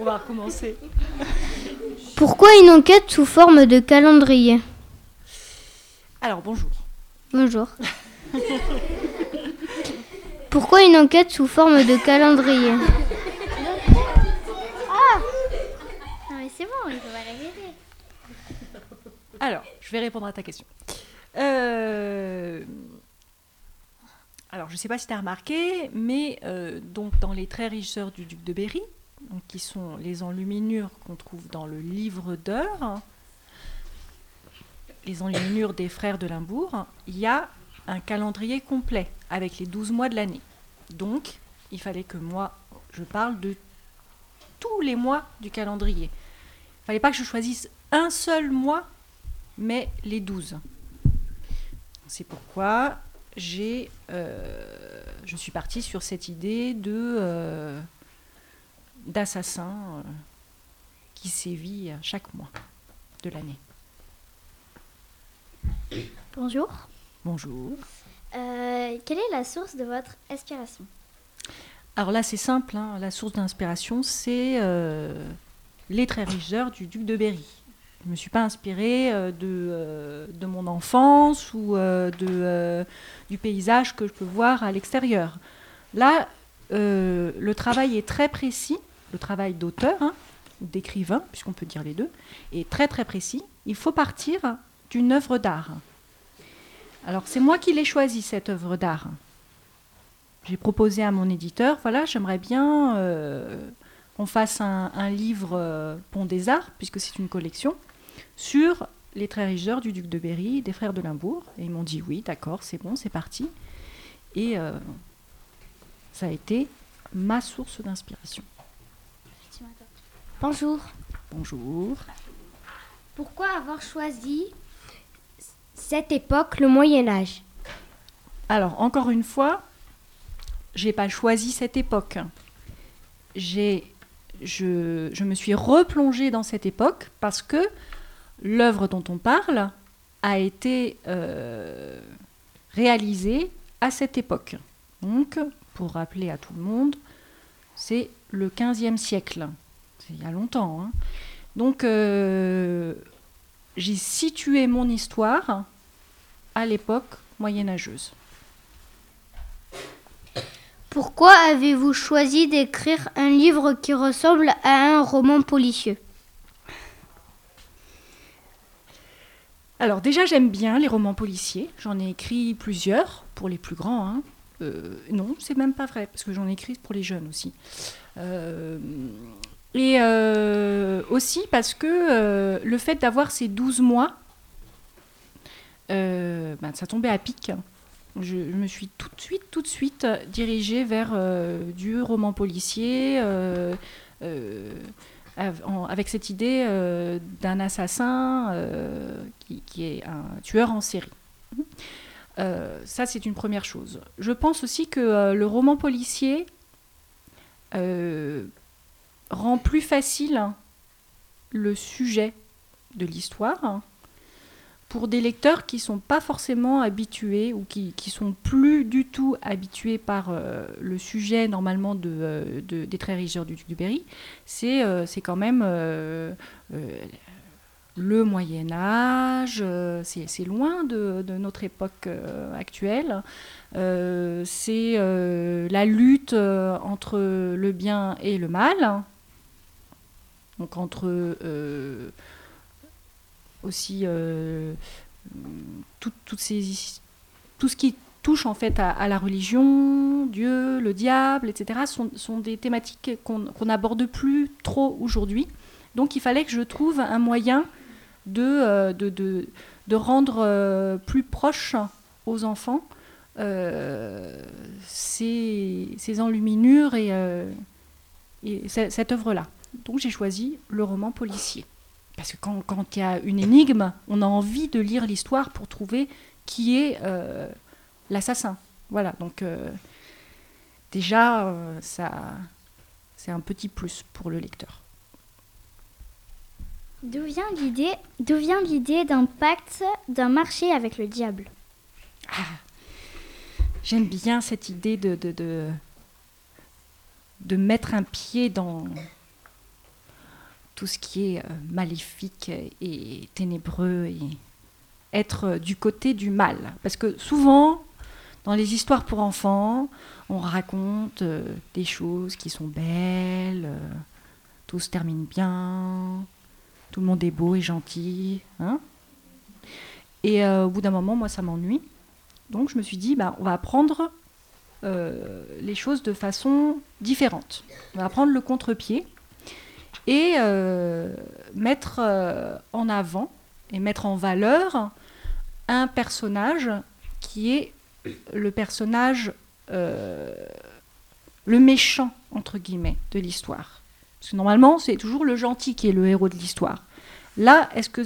On va recommencer. Pourquoi une enquête sous forme de calendrier? Alors, bonjour. Bonjour. Pourquoi une enquête sous forme de calendrier? Ah Non mais c'est bon, il faut pas répéter. Alors, je vais répondre à ta question. Euh, Alors, je ne sais pas si tu as remarqué, mais euh, donc dans les très riches heures du duc de Berry, donc, qui sont les enluminures qu'on trouve dans le livre d'heures, les enluminures des frères de Limbourg, il y a un calendrier complet avec les 12 mois de l'année. Donc, il fallait que moi, je parle de tous les mois du calendrier. Il fallait pas que je choisisse un seul mois, mais les 12. C'est pourquoi j'ai, euh, je suis partie sur cette idée de euh, d'assassin euh, qui sévit chaque mois de l'année. Bonjour. Bonjour. Euh, quelle est la source de votre inspiration? Alors là, c'est simple. hein, La source d'inspiration, c'est euh, les très riches heures du duc de Berry. Je ne me suis pas inspirée euh, de, de mon enfance ou de, du paysage que je peux voir à l'extérieur. Là, le travail est très précis, le travail d'auteur, hein, d'écrivain, puisqu'on peut dire les deux, est très très précis. Il faut partir d'une œuvre d'art. Alors c'est moi qui l'ai choisi, cette œuvre d'art. J'ai proposé à mon éditeur, voilà, j'aimerais bien euh, qu'on fasse un, livre euh, Pont des Arts, puisque c'est une collection, sur les très riches heures du duc de Berry, des frères de Limbourg. Et ils m'ont dit oui, d'accord, c'est bon, c'est parti. Et euh, ça a été ma source d'inspiration. Bonjour. Bonjour. Pourquoi avoir choisi cette époque, le Moyen Âge? Alors, encore une fois, j'ai pas choisi cette époque. J'ai, je, je me suis replongée dans cette époque parce que l'œuvre dont on parle a été euh, réalisée à cette époque. Donc, pour rappeler à tout le monde, c'est le 15e siècle. C'est il y a longtemps. hein. Donc, euh, j'ai situé mon histoire à l'époque moyenâgeuse. Pourquoi avez-vous choisi d'écrire un livre qui ressemble à un roman policier? Alors déjà, j'aime bien les romans policiers. J'en ai écrit plusieurs, pour les plus grands. hein. Euh, non, c'est même pas vrai, parce que j'en ai écrit pour les jeunes aussi. Euh, et euh, aussi parce que euh, le fait d'avoir ces 12 mois, euh, ben, ça tombait à pic. Je, me suis tout de suite, tout de suite dirigée vers du roman policier, avec cette idée d'un assassin qui, est un tueur en série. Ça, c'est une première chose. Je pense aussi que le roman policier rend plus facile le sujet de l'histoire pour des lecteurs qui sont pas forcément habitués ou qui, qui sont plus du tout habitués par euh, le sujet normalement de, euh, de- des riches heures du duc du Berry. C'est euh, quand même le Moyen Âge, c'est loin de, de notre époque actuelle. C'est la lutte entre le bien et le mal, donc entre euh, aussi euh, tout, toutes ces, tout ce qui touche en fait à, la religion, Dieu, le diable, etc., sont, sont des thématiques qu'on n'aborde plus trop aujourd'hui. Donc il fallait que je trouve un moyen de, euh, de, de, rendre plus proche aux enfants ces, ces enluminures et, et ce- cette œuvre-là. Donc j'ai choisi le roman policier. Parce que quand quand il y a une énigme, on a envie de lire l'histoire pour trouver qui est euh, l'assassin. Voilà, donc euh, déjà, euh, ça, c'est un petit plus pour le lecteur. D'où vient l'idée D'où vient l'idée d'un pacte, d'un marché avec le diable? J'aime bien cette idée de, de, de, de mettre un pied dans, tout ce qui est maléfique et ténébreux et être du côté du mal. Parce que souvent, dans les histoires pour enfants, on raconte des choses qui sont belles, tout se termine bien, tout le monde est beau et gentil. Hein et au bout d'un moment, moi, ça m'ennuie. Donc je me suis dit, bah, on va apprendre euh, les choses de façon différente. On va prendre le contre-pied et euh, mettre euh, en avant et mettre en valeur un personnage qui est le personnage, le méchant, entre guillemets, de l'histoire. Parce que normalement, c'est toujours le gentil qui est le héros de l'histoire. Là, est-ce que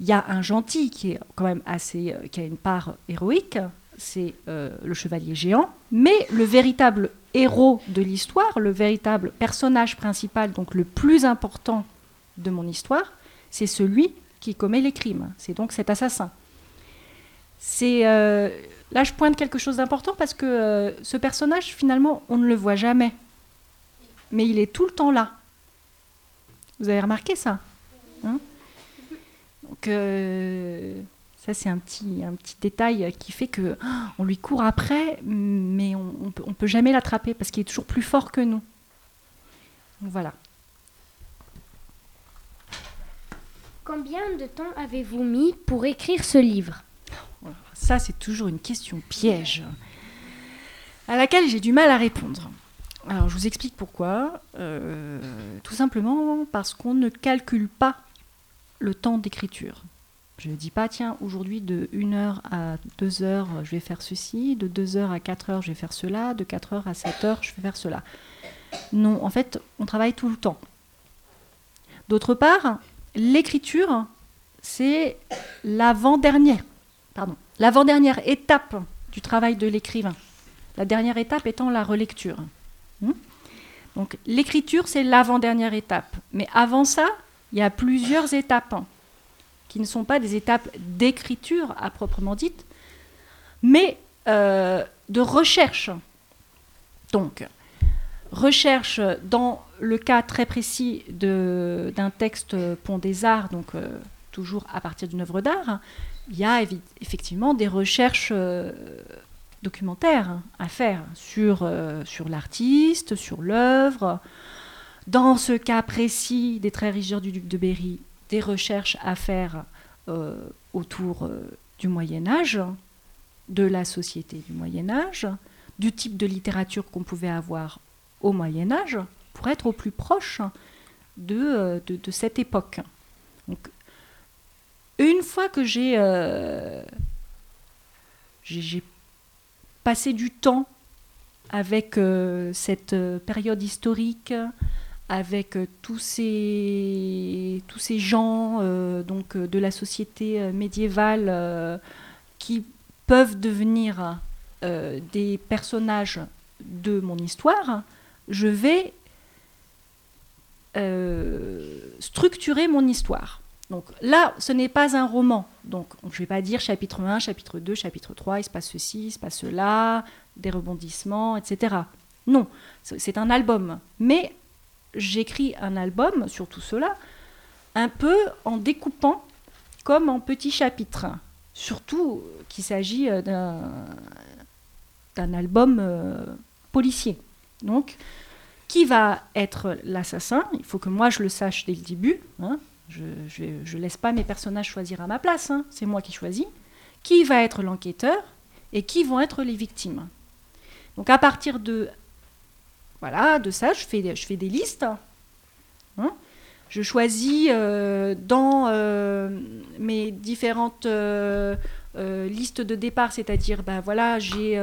il y a un gentil qui est quand même assez, qui a une part héroïque, c'est euh, le chevalier géant, mais le véritable héros de l'histoire, le véritable personnage principal, donc le plus important de mon histoire, c'est celui qui commet les crimes. C'est donc cet assassin. Euh, là je pointe quelque chose d'important parce que euh, ce personnage finalement on ne le voit jamais, mais il est tout le temps là. Vous avez remarqué ça hein? Donc ça, c'est un petit, un petit détail qui fait que oh, on lui court après, mais on ne peut, on peut jamais l'attraper parce qu'il est toujours plus fort que nous. voilà. Combien de temps avez-vous mis pour écrire ce livre? Ça, c'est toujours une question piège à laquelle j'ai du mal à répondre. Alors, je vous explique pourquoi. Euh, tout simplement parce qu'on ne calcule pas le temps d'écriture. Je ne dis pas, tiens, aujourd'hui de 1h à 2h, je vais faire ceci, de 2h à 4h, je vais faire cela, de 4h à 7h, je vais faire cela. Non, en fait, on travaille tout le temps. D'autre part, l'écriture, c'est l'avant-dernière, pardon, l'avant-dernière étape du travail de l'écrivain. La dernière étape étant la relecture. Hmm? Donc l'écriture, c'est l'avant-dernière étape. Mais avant ça, il y a plusieurs étapes qui ne sont pas des étapes d'écriture à proprement dite, mais euh, de recherche. Donc, recherche dans le cas très précis d'un texte Pont des Arts, donc euh, toujours à partir d'une œuvre d'art, il y a effectivement des recherches euh, documentaires à faire sur, sur l'artiste, sur l'œuvre. Dans ce cas précis des Très rigeurs du duc de Berry, des recherches à faire euh, autour euh, du Moyen Âge, de la société du Moyen Âge, du type de littérature qu'on pouvait avoir au Moyen Âge, pour être au plus proche de, euh, cette époque. Une fois que j'ai passé du temps avec cette période historique, avec euh, tous ces, tous ces gens euh, donc, euh, de la société médiévale qui peuvent devenir des personnages de mon histoire, je vais structurer mon histoire. Donc là, ce n'est pas un roman. Donc je ne vais pas dire chapitre 1, chapitre 2, chapitre 3, il se passe ceci, il se passe cela, des rebondissements, etc. Non, c'est un album. Mais j'écris un album sur tout cela, un peu en découpant comme en petits chapitres. Surtout qu'il s'agit euh, d'un album euh, policier. Donc, qui va être l'assassin? Il faut que moi je le sache dès le début. Hein. Je ne laisse pas mes personnages choisir à ma place. Hein. C'est moi qui choisis. Qui va être l'enquêteur et qui vont être les victimes? Donc à partir de voilà, de ça, je fais, je fais des listes. Hein. je choisis euh, dans euh, mes différentes euh, listes de départ, c'est-à-dire, ben voilà, j'ai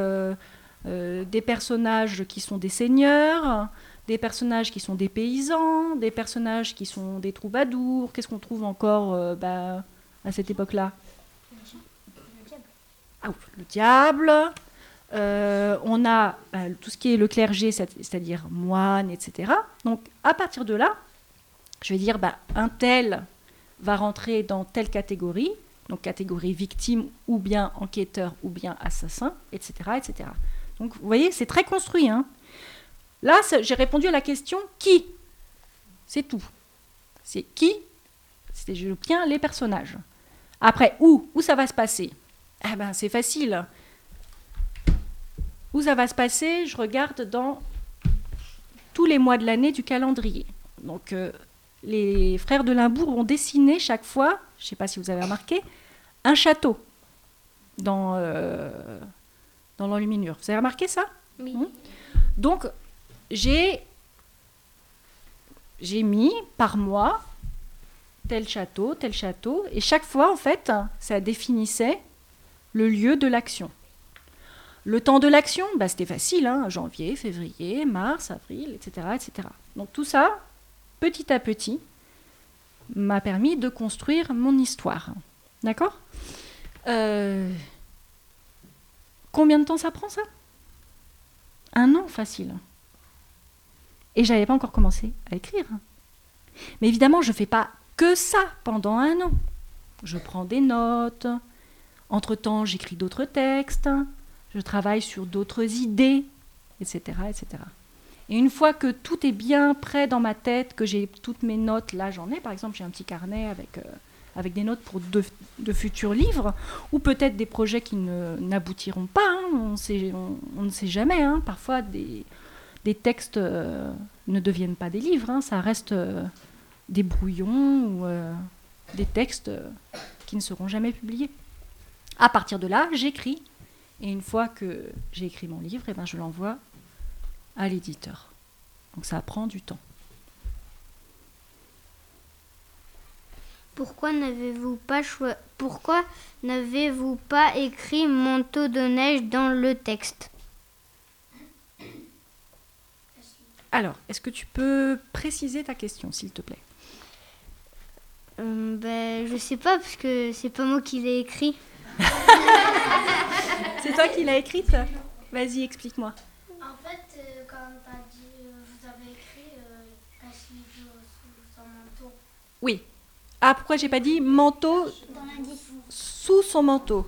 des personnages qui sont des seigneurs, des personnages qui sont des paysans, des personnages qui sont des troubadours. Qu'est-ce qu'on trouve encore ben, à cette époque-là? Ah, le diable. Euh, on a bah, tout ce qui est le clergé, c'est-à-dire moine, etc. Donc à partir de là, je vais dire, bah, un tel va rentrer dans telle catégorie, donc catégorie victime ou bien enquêteur ou bien assassin, etc. etc. Donc vous voyez, c'est très construit. Hein. Là, j'ai répondu à la question qui? C'est tout. C'est qui? C'est je tiens les personnages. Après, où? Où ça va se passer? Eh ben, c'est facile. Où ça va se passer Je regarde dans tous les mois de l'année du calendrier. Donc, euh, les frères de Limbourg ont dessiné chaque fois, je ne sais pas si vous avez remarqué, un château dans, euh, dans l'enluminure. Vous avez remarqué ça? Oui. Hmm Donc, j'ai, j'ai mis par mois tel château, tel château, et chaque fois, en fait, ça définissait le lieu de l'action. Le temps de l'action, bah, c'était facile, hein, janvier, février, mars, avril, etc., etc. Donc tout ça, petit à petit, m'a permis de construire mon histoire. D'accord? Euh, Combien de temps ça prend ça? Un an facile. Et j'avais pas encore commencé à écrire. Mais évidemment, je ne fais pas que ça pendant un an. Je prends des notes. Entre-temps, j'écris d'autres textes. Je travaille sur d'autres idées, etc., etc. Et une fois que tout est bien prêt dans ma tête, que j'ai toutes mes notes, là j'en ai par exemple, j'ai un petit carnet avec, euh, avec des notes pour de, futurs livres, ou peut-être des projets qui n'aboutiront pas, hein, on, ne sait jamais, hein. parfois des, des textes euh, ne deviennent pas des livres, hein, ça reste euh, des brouillons ou des textes qui ne seront jamais publiés. À partir de là, j'écris, et une fois que j'ai écrit mon livre, eh ben, je l'envoie à l'éditeur. Donc ça prend du temps. Pourquoi n'avez-vous pas choi- Pourquoi n'avez-vous pas écrit manteau de neige dans le texte? Alors, est-ce que tu peux préciser ta question, s'il te plaît? Euh, ben, je sais pas parce que c'est pas moi qui l'ai écrit. C'est toi qui l'as écrite Vas-y, explique-moi. En fait, quand t'as dit, vous avez écrit cache sous son manteau. Oui. Ah, pourquoi j'ai pas dit manteau Dans l'indice. sous son manteau?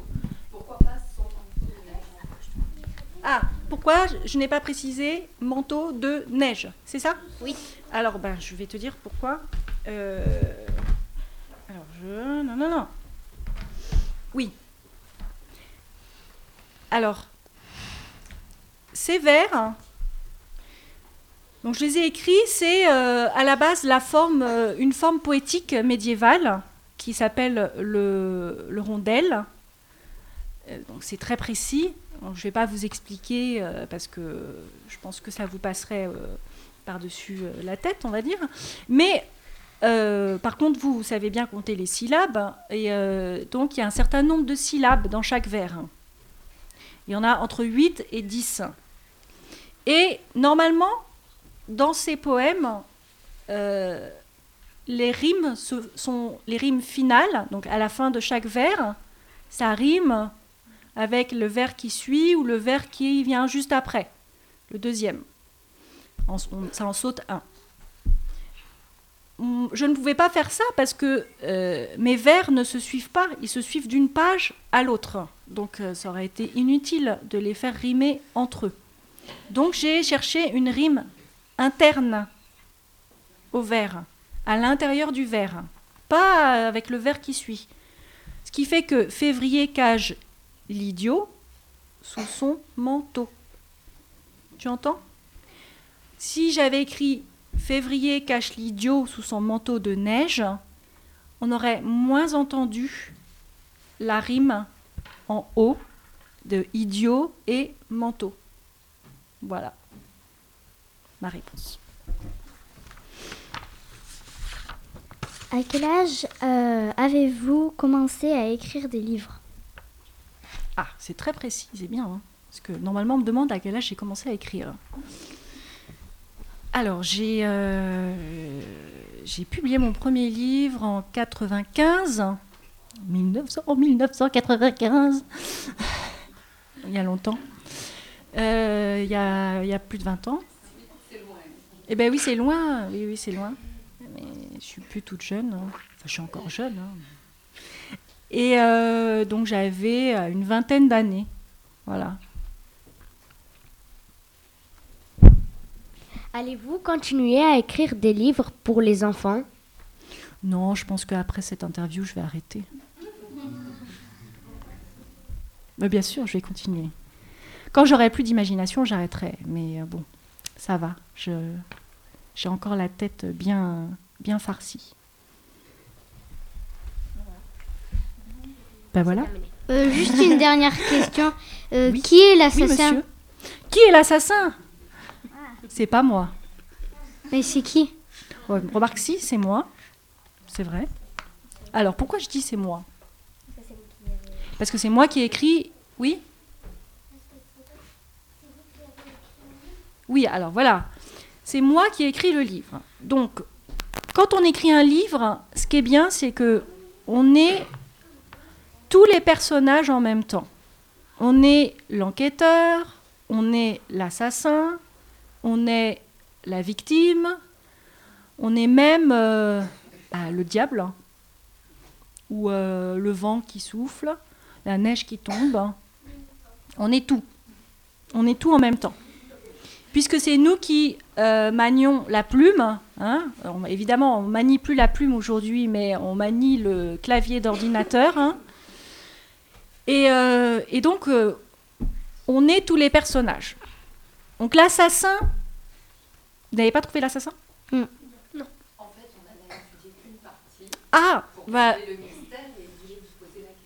Ah, pourquoi je- je n'ai pas précisé manteau de neige? C'est ça? Oui. Alors, ben, je vais te dire pourquoi. Euh, Alors, je. Non, non, non. Oui. Alors, ces vers, je les ai écrits, c'est euh, à la base euh, une forme poétique médiévale qui s'appelle le, rondel. Euh, c'est très précis. Je ne vais pas vous expliquer parce que je pense que ça vous passerait par-dessus la tête, on va dire. Mais par contre, vous, savez bien compter les syllabes. Et donc il y a un certain nombre de syllabes dans chaque vers. Il y en a entre 8 et 10. Et normalement, dans ces poèmes, euh, les rimes sont les rimes finales, donc à la fin de chaque vers, ça rime avec le vers qui suit ou le vers qui vient juste après, le deuxième. Ça en saute un. Je ne pouvais pas faire ça parce que euh, mes vers ne se suivent pas, ils se suivent d'une page à l'autre. Donc euh, ça aurait été inutile de les faire rimer entre eux. Donc j'ai cherché une rime interne au vers, à l'intérieur du vers, pas avec le vers qui suit. Ce qui fait que février cage l'idiot sous son manteau. Tu entends? Si j'avais écrit février cache l'idiot sous son manteau de neige, on aurait moins entendu la rime en haut de idiot et manteau. Voilà ma réponse. À quel âge euh, avez-vous commencé à écrire des livres? Ah, c'est très précis, c'est bien. hein. parce que normalement, on me demande à quel âge j'ai commencé à écrire. Alors, j'ai euh, j'ai publié mon premier livre en 95. 1900, en 1995. il y a longtemps. Euh, il, y a, plus de 20 ans. Eh ben oui, c'est loin. Oui, oui, c'est loin. Mais je suis plus toute jeune. hein. Enfin, je suis encore jeune. hein. Et euh, donc j'avais une vingtaine d'années. Voilà. Allez-vous continuer à écrire des livres pour les enfants? Non, je pense qu'après cette interview, je vais arrêter. Mais bien sûr, je vais continuer. Quand j'aurai plus d'imagination, j'arrêterai. Mais euh, bon, ça va. Je, j'ai encore la tête bien, bien farcie. Ben voilà. Euh, juste une dernière question. Euh, Oui. Qui est l'assassin? Qui est l'assassin? C'est pas moi. Mais c'est qui? Ouais, Remarque si, c'est moi. C'est vrai. Alors, pourquoi je dis c'est moi? Parce que c'est moi qui ai écrit. Oui? Oui, alors voilà. C'est moi qui ai écrit le livre. Donc, quand on écrit un livre, ce qui est bien, c'est que on est tous les personnages en même temps. On est l'enquêteur, on est l'assassin, on est la victime, on est même euh, bah, le diable, hein. ou euh, le vent qui souffle, la neige qui tombe. On est tout. On est tout en même temps. Puisque c'est nous qui euh, manions la plume, hein, on- évidemment on manie plus la plume aujourd'hui, mais on manie le clavier d'ordinateur. hein. Et, donc on est tous les personnages. Donc l'assassin, vous n'avez pas trouvé l'assassin? Hmm. Ah, bah.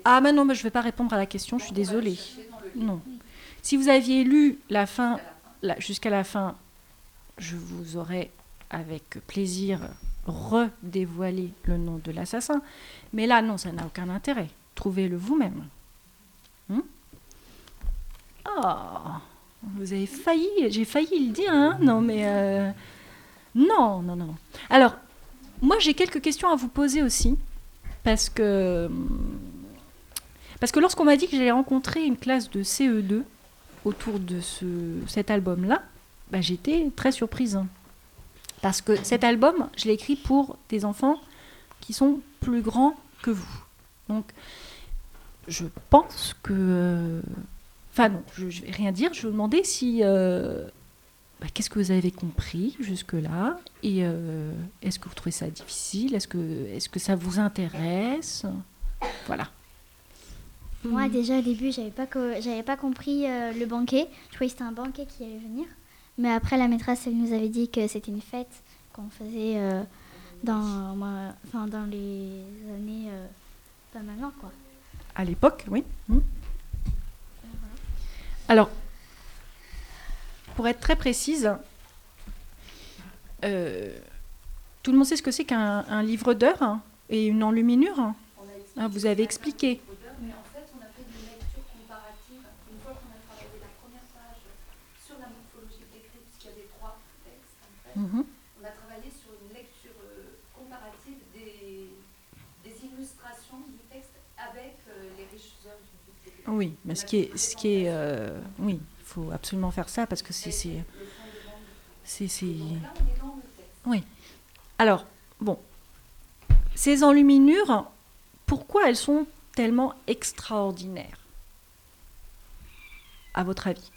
Ah, mais non, mais je ne vais pas répondre à la question, je suis désolée. Non. Si vous aviez lu la fin, la- jusqu'à la fin, je vous aurais avec plaisir redévoilé le nom de l'assassin. Mais là, non, ça n'a aucun intérêt. Trouvez-le vous-même. Hmm? Ah, vous avez failli, j'ai failli le dire, hein Non, mais. euh, non, non, non. Alors, moi, j'ai quelques questions à vous poser aussi. Parce que. Parce que lorsqu'on m'a dit que j'allais rencontrer une classe de CE2 autour de ce, cet album-là, bah, j'étais très surprise. Parce que cet album, je l'ai écrit pour des enfants qui sont plus grands que vous. Donc, je pense que. Enfin, non, je ne vais rien dire. Je vais vous demander si. euh, bah, Qu'est-ce que vous avez compris jusque-là Et euh, est-ce que vous trouvez ça difficile? Est-ce que, est que ça vous intéresse? Voilà. Moi, déjà, au début, j'avais pas, co- j'avais pas compris euh, le banquet. Je croyais que c'était un banquet qui allait venir. Mais après, la maîtresse, elle nous avait dit que c'était une fête qu'on faisait euh, dans, enfin, dans les années. euh, pas maintenant, quoi. À l'époque, oui. Hmm. Alors, pour être très précise, euh, tout le monde sait ce que c'est qu'un un livre d'heures hein, et une enluminure. Hein Ah, Vous avez expliqué. Mais en fait, on a fait une lecture comparative. Une fois qu'on a travaillé la première page sur la morphologie décrite, puisqu'il y avait trois textes, en fait, Mhm. on a travaillé sur une lecture euh, comparative des, des illustrations du texte avec euh, les riches œuvres du bibliothécaire. Oui, mais ce qui est, ce qui est, euh, oui, il faut absolument faire ça parce que c'est, c'est, texte. Alors, bon, ces enluminures, pourquoi elles sont tellement extraordinaires À votre avis?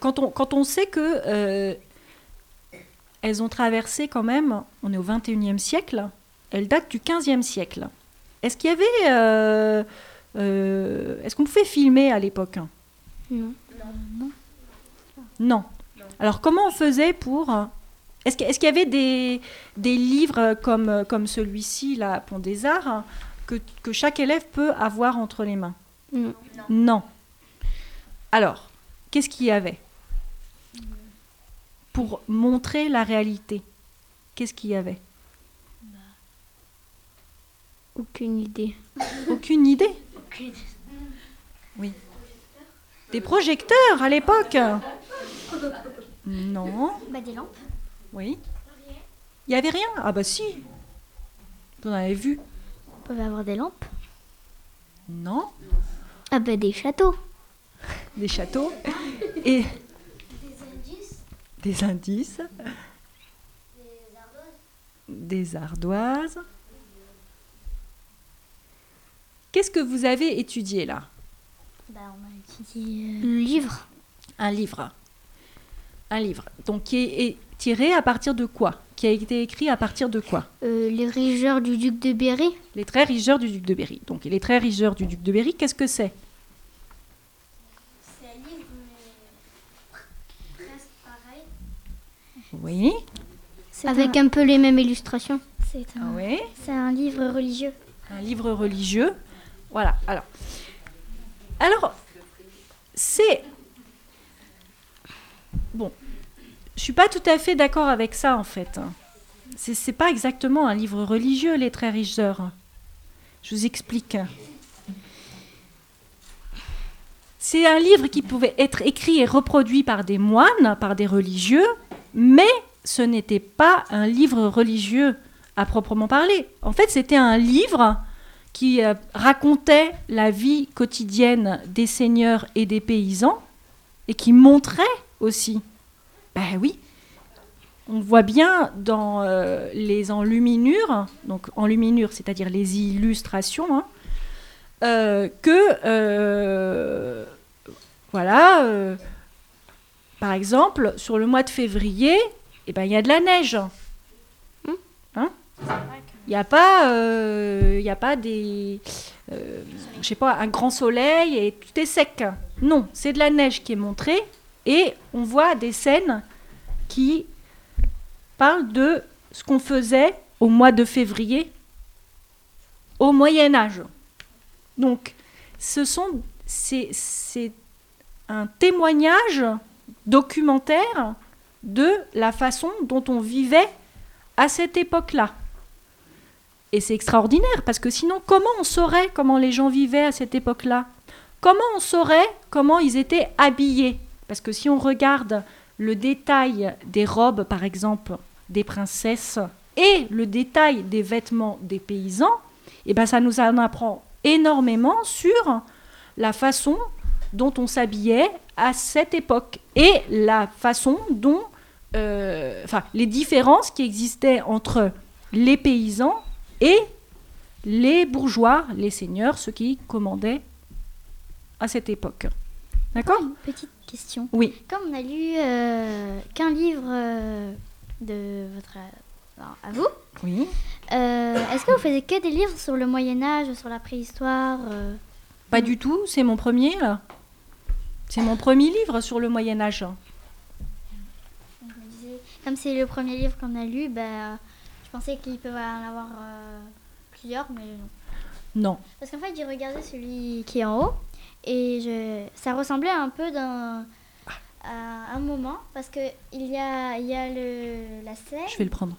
Quand, on, quand on sait que euh, elles ont traversé quand même, on est au 21e siècle, elles datent du 15e siècle. Est-ce qu'il y avait... euh, euh, est-ce qu'on pouvait filmer à l'époque? Non. non. Alors comment on faisait pour... Est-ce qu'il qu'il y avait des, des livres comme, comme celui-ci, là, Pont des Arts, que, que chaque élève peut avoir entre les mains? Non. Non. Alors, qu'est-ce qu'il y avait? Pour montrer la réalité, qu'est-ce qu'il y avait? Aucune idée. Aucune idée Oui. Des projecteurs à l'époque Non. Bah, des lampes. Oui. Il n'y avait rien Ah bah si. Vous en avez vu On pouvait avoir des lampes. Non. Ah bah des châteaux. Des châteaux. Et des indices. Des ardoises. Qu'est-ce que vous avez étudié là? Bah, on a étudié. Le livre. Un livre. Un livre. Donc qui est, tiré à partir de quoi? Qui a été écrit à partir de quoi? Euh, les rigueurs du duc de Berry. Les traits rigeurs du duc de Berry. Donc, les traits rigeurs du duc de Berry, qu'est-ce que c'est? C'est un livre, mais presque pareil. Oui. Avec un, un peu les mêmes illustrations. c'est Ah un, oui. c'est un livre religieux. un livre religieux. Voilà. Alors, alors c'est bon. Je suis pas tout à fait d'accord avec ça en fait. C'est c'est pas exactement un livre religieux, les très riches heures. Je vous explique. C'est un livre qui pouvait être écrit et reproduit par des moines, par des religieux, mais ce n'était pas un livre religieux à proprement parler. En fait, c'était un livre qui euh, racontait la vie quotidienne des seigneurs et des paysans et qui montrait aussi. Ben oui, on voit bien dans euh, les enluminures, donc enluminures, c'est-à-dire les illustrations, hein, euh, que voilà, par exemple, sur le mois de février, eh ben, il y a de la neige. Hein? Il n'y a pas, euh, a pas des, euh, je sais pas, un grand soleil et tout est sec. Non, c'est de la neige qui est montrée et on voit des scènes qui parlent de ce qu'on faisait au mois de février au Moyen Âge. Donc, ce sont, c'est un témoignage documentaire de la façon dont on vivait à cette époque-là. Et c'est extraordinaire parce que sinon, comment on saurait comment les gens vivaient à cette époque-là? Comment on saurait comment ils étaient habillés? Parce que si on regarde le détail des robes, par exemple, des princesses et le détail des vêtements des paysans, eh ben ça nous en apprend énormément sur la façon dont on s'habillait à cette époque et la façon dont, euh, enfin, les différences qui existaient entre les paysans et les bourgeois, les seigneurs, ceux qui commandaient à cette époque. D'accord petite question. Oui. Comme on a lu euh, qu'un livre euh, de votre. alors, à vous, Oui. euh, est-ce que vous faisiez que des livres sur le Moyen-Âge, sur la préhistoire Pas du tout, c'est mon premier là. C'est mon premier livre sur le Moyen Âge. Donc, je me disais, Comme c'est le premier livre qu'on a lu, bah, je pensais qu'il peut en avoir euh, plusieurs, mais non. Non. Parce qu'en fait, j'ai regardé celui qui est en haut et je... ça ressemblait un peu d'un à un moment parce que il y a, il y a le, la scène. Je vais le prendre.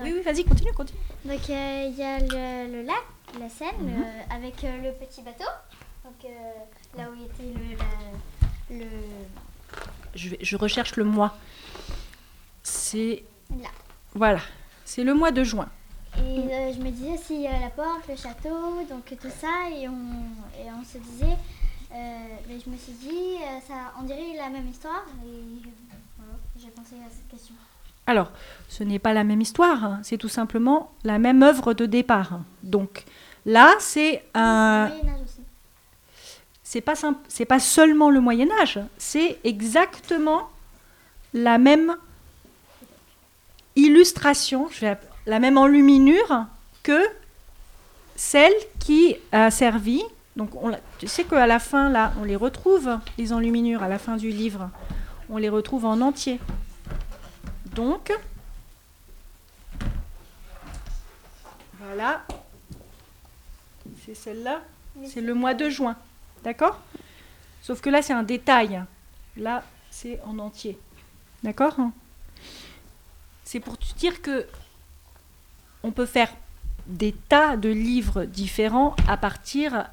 Oui, oui, vas-y, continue, continue. Donc euh, il y a le, le lac, la Seine, euh, avec euh, le petit bateau. Donc euh, là où était le, la- le Je, vais- je recherche le mois. C'est. Là. Voilà. C'est le mois de juin. Et euh, je me disais s'il y a la porte, le château, donc tout ça, et on, et on se disait, euh, mais je me suis dit, euh, ça, on dirait la même histoire, et voilà, j'ai pensé à cette question. Alors, ce n'est pas la même histoire, hein, c'est tout simplement la même œuvre de départ. Donc, là, c'est un. Aussi. C'est pas c'est pas seulement le Moyen Âge, c'est exactement la même illustration, je vais app- la même enluminure que celle qui a servi. Donc, on tu sais qu'à la fin, là, on les retrouve, les enluminures, à la fin du livre, on les retrouve en entier. Donc, voilà, c'est celle-là. C'est le mois de juin. D'accord? Sauf que là, c'est un détail. Là, c'est en entier. D'accord? C'est pour te dire que on peut faire des tas de livres différents à partir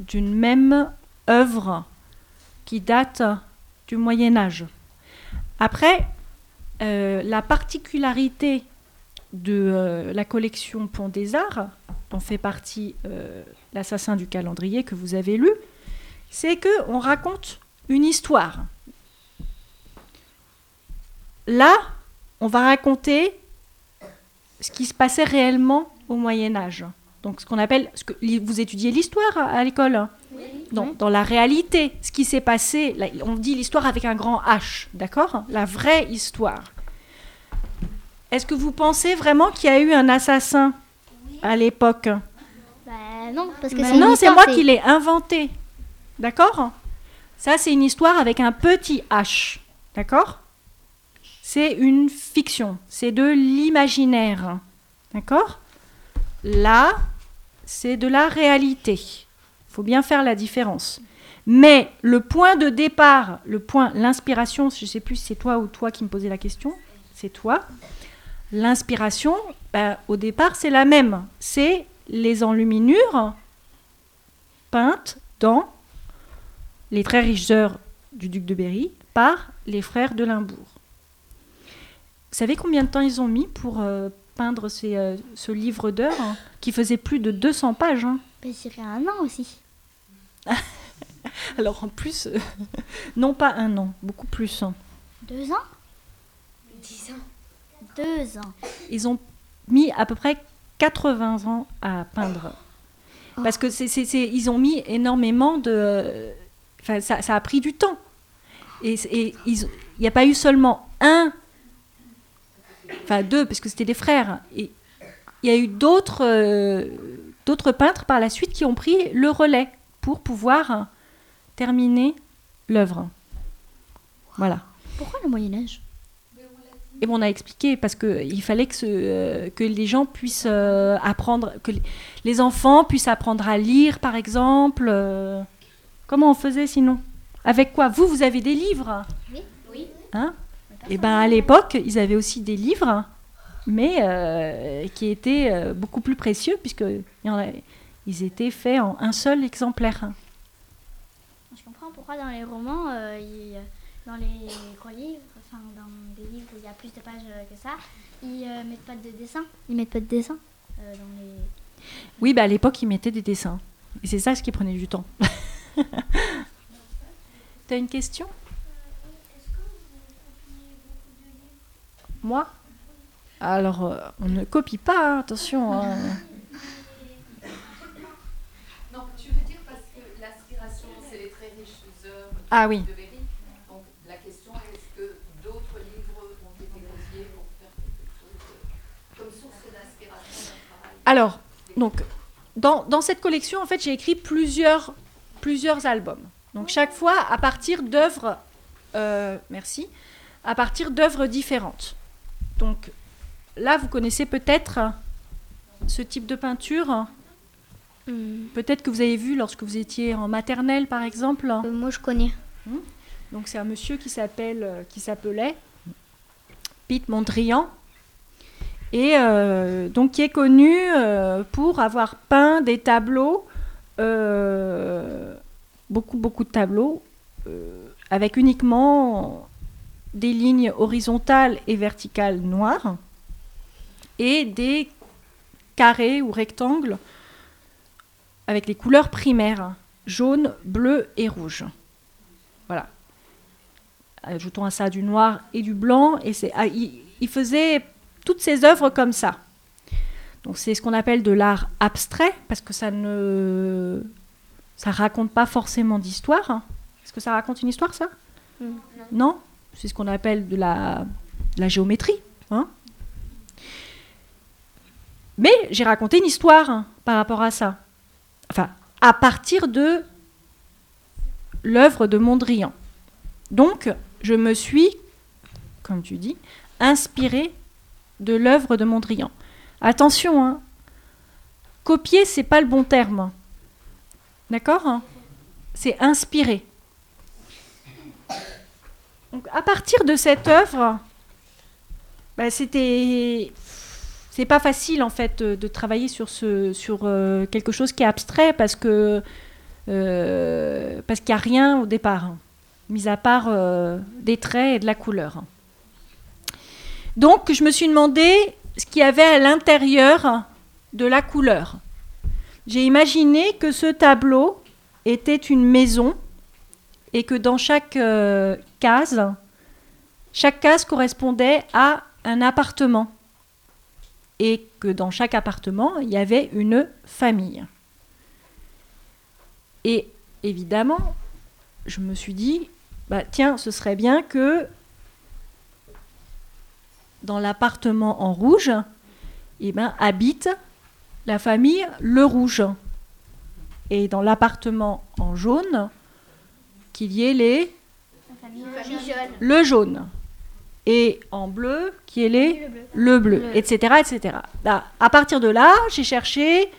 d'une même œuvre qui date du Moyen Âge. Après, euh, la particularité de euh, la collection Pont des Arts, dont fait partie euh, L'assassin du calendrier que vous avez lu, c'est que on raconte une histoire. Là, on va raconter ce qui se passait réellement au Moyen Âge. Donc, ce qu'on appelle, ce que, vous étudiez l'histoire à, à l'école. dans, dans la réalité, ce qui s'est passé. là, on dit l'histoire avec un grand H, d'accord? La vraie histoire. Est-ce que vous pensez vraiment qu'il y a eu un assassin à l'époque? Bah non, parce que Mais c'est Non, c'est moi qui l'ai inventé. D'accord? Ça, c'est une histoire avec un petit H. D'accord? C'est une fiction. C'est de l'imaginaire. D'accord? Là, c'est de la réalité. Il faut bien faire la différence. Mais le point de départ, le point, l'inspiration, je ne sais plus si c'est toi ou toi qui me posais la question, c'est toi. L'inspiration, ben, au départ, c'est la même. C'est les enluminures peintes dans les très riches heures du duc de Berry par les frères de Limbourg. Vous savez combien de temps ils ont mis pour euh, peindre ces, euh, ce livre d'heures hein, qui faisait plus de 200 pages hein? Je dirais un an aussi. Alors en plus, euh, non pas un an, beaucoup plus. hein. Deux ans? Dix ans. Deux ans. Ils ont mis à peu près 80 ans à peindre. Parce que c'est, c'est- c'est- ils ont mis énormément de... Enfin, ça, ça a pris du temps. Et, il n'y a pas eu seulement un, enfin deux, parce que c'était des frères. Et il y a eu d'autres, euh, d'autres peintres par la suite qui ont pris le relais pour pouvoir terminer l'œuvre. Voilà. Pourquoi le Moyen-Âge? Et bon, on a expliqué parce qu'il fallait que, ce- euh, que les gens puissent euh, apprendre, que les- enfants puissent apprendre à lire, par exemple. euh, comment on faisait sinon? Avec quoi? Vous, vous avez des livres? Oui. Oui. Hein? Et ben à l'époque, ils avaient aussi des livres, mais qui étaient beaucoup plus précieux puisque il y en a- ils étaient faits en un seul exemplaire. Je comprends pourquoi dans les romans, il- dans les gros livres, enfin dans des livres où il y a plus de pages euh, que ça, ils euh, mettent pas de dessin. Ils mettent pas de dessin euh, dans les. Oui, bah à l'époque, ils mettaient des dessins. Et c'est ça ce qui prenait du temps. T'as une question? Moi? Alors, euh, on ne copie pas, hein, attention. hein. Non, tu veux dire parce que l'inspiration, c'est les très riches œuvres Ah oui. de Berry. Donc la question est est-ce que d'autres livres ont été copiés pour faire quelque chose euh, comme source d'inspiration d'un travail Alors, donc, dans, dans cette collection, en fait, j'ai écrit plusieurs, plusieurs albums. Donc, chaque fois à partir d'œuvres, euh, merci, à partir d'œuvres différentes. Donc, là, vous connaissez peut-être ce type de peinture. Peut-être que vous avez vu lorsque vous étiez en maternelle, par exemple. Euh, moi, je connais. Donc c'est un monsieur qui s'appelle, euh, qui s'appelait Pete Mondrian et euh, donc qui est connu euh, pour avoir peint des tableaux, euh, beaucoup beaucoup de tableaux avec uniquement des lignes horizontales et verticales noires et des carrés ou rectangles avec les couleurs primaires jaune, bleu et rouge. Voilà. Ajoutons à ça du noir et du blanc. Et ah, il faisait toutes ses œuvres comme ça. Donc c'est ce qu'on appelle de l'art abstrait, parce que ça ne ça raconte pas forcément d'histoire. hein. Est-ce que ça raconte une histoire, ça? Non C'est ce qu'on appelle de la, de la géométrie. hein. Mais j'ai raconté une histoire hein, par rapport à ça. Enfin, à partir de l'œuvre de Mondrian. Donc, je me suis, comme tu dis, inspirée de l'œuvre de Mondrian. Attention, hein, copier, c'est pas le bon terme. D'accord hein C'est inspirer. Donc, à partir de cette œuvre, bah, c'était. C'est pas facile en fait de, de travailler sur, euh, quelque chose qui est abstrait parce euh, qu'il n'y a rien au départ, hein, mis à part euh, des traits et de la couleur. Donc, je me suis demandé ce qu'il y avait à l'intérieur de la couleur. J'ai imaginé que ce tableau était une maison et que dans chaque euh, case, chaque case correspondait à un appartement et que dans chaque appartement, il y avait une famille. Et évidemment, je me suis dit, bah, tiens, ce serait bien que dans l'appartement en rouge, eh ben, habite la famille Le Rouge. Et dans l'appartement en jaune, qu'il y ait les le jaune. Et en bleu, qui est les le bleu, etc. etc. Bah, à partir de là, j'ai cherché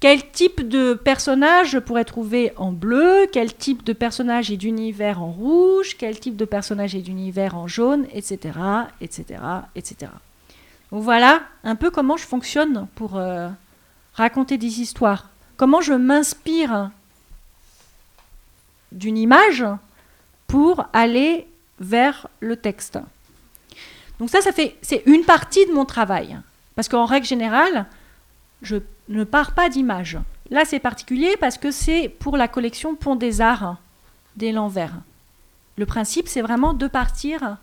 quel type de personnage je pourrais trouver en bleu, quel type de personnage et d'univers en rouge, quel type de personnage et d'univers en jaune, etc., etc., etc. Voilà un peu comment je fonctionne pour euh, raconter des histoires. Comment je m'inspire d'une image pour aller vers le texte. Donc ça, ça fait, c'est une partie de mon travail. Parce qu'en règle générale, je ne pars pas d'image. Là, c'est particulier parce que c'est pour la collection Pont des Arts des L'Envers. Le principe, c'est vraiment de partir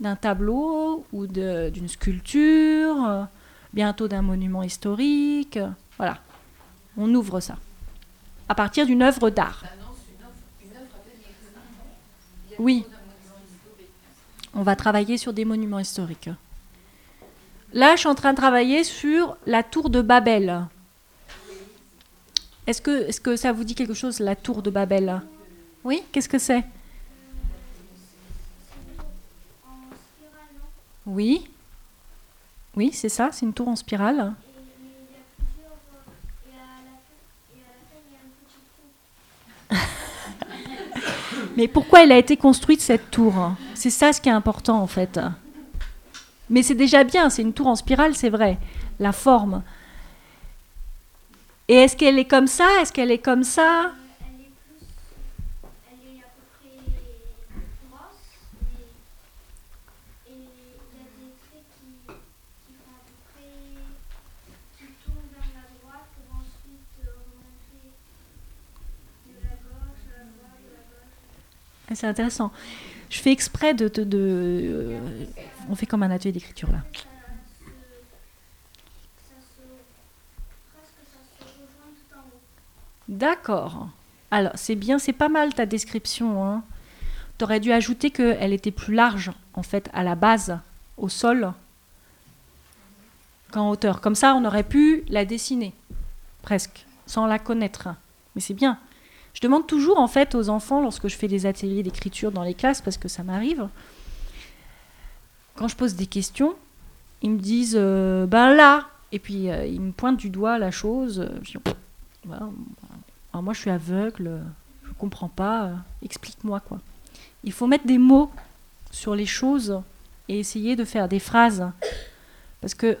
d'un tableau ou d'une sculpture, bientôt d'un monument historique. Voilà, on ouvre ça. À partir d'une œuvre d'art. Oui. On va travailler sur des monuments historiques. Là, je suis en train de travailler sur la tour de Babel. Est-ce que, est que ça vous dit quelque chose, la tour de Babel? Oui Qu'est-ce que c'est? Oui. Oui, c'est ça, c'est une tour en spirale. Mais pourquoi elle a été construite cette tour? C'est ça ce qui est important en fait. Mais c'est déjà bien, c'est une tour en spirale, c'est vrai. La forme. Et est-ce qu'elle est comme ça? Est-ce qu'elle est comme ça? C'est intéressant. Je fais exprès de. de, euh, on fait comme un atelier d'écriture là. D'accord. Alors, c'est bien, c'est pas mal ta description. Hein. Tu aurais dû ajouter qu'elle était plus large, en fait, à la base, au sol, qu'en hauteur. Comme ça, on aurait pu la dessiner, presque, sans la connaître. Mais c'est bien. Je demande toujours en fait aux enfants lorsque je fais des ateliers d'écriture dans les classes parce que ça m'arrive. Quand je pose des questions, ils me disent euh, ben là et puis euh, ils me pointent du doigt la chose. Je moi je suis aveugle, je comprends pas. Explique-moi quoi. Il faut mettre des mots sur les choses et essayer de faire des phrases parce que